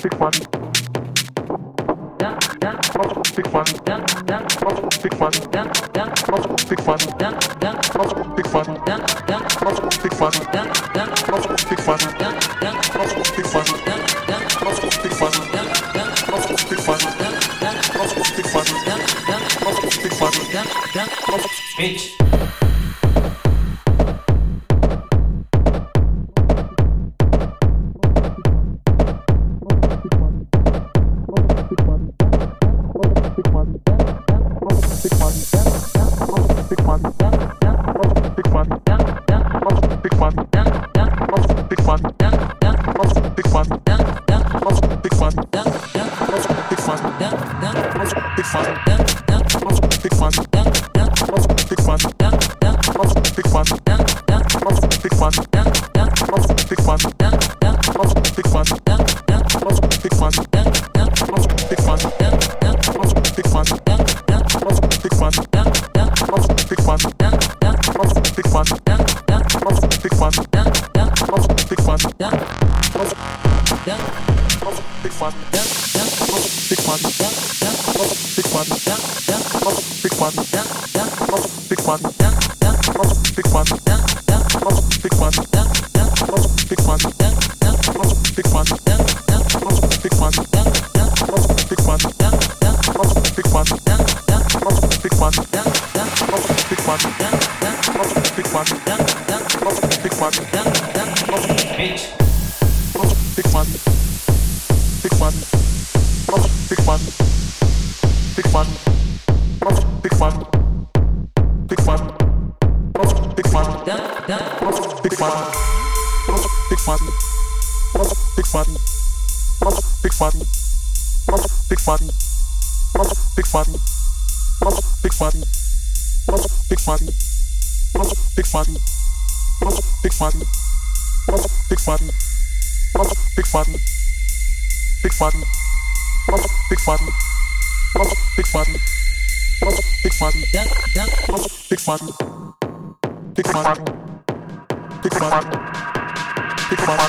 Pick one. Pick one. Pick one. Pick one. Pick one. Pick one. Pick one. Pick one. Bitch. one. faz. Pick one. Big button. Big one, big one, big one.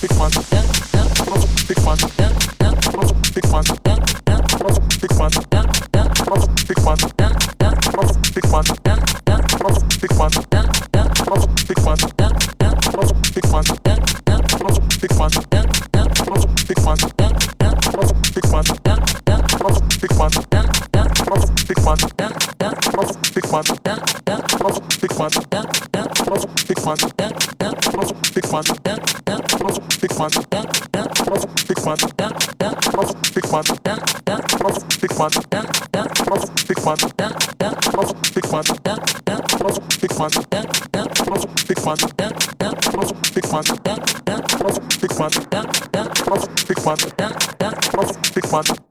Big one. man, big man, big man, big man, big man, big man, big man, big man, big man, big man, big man, big man.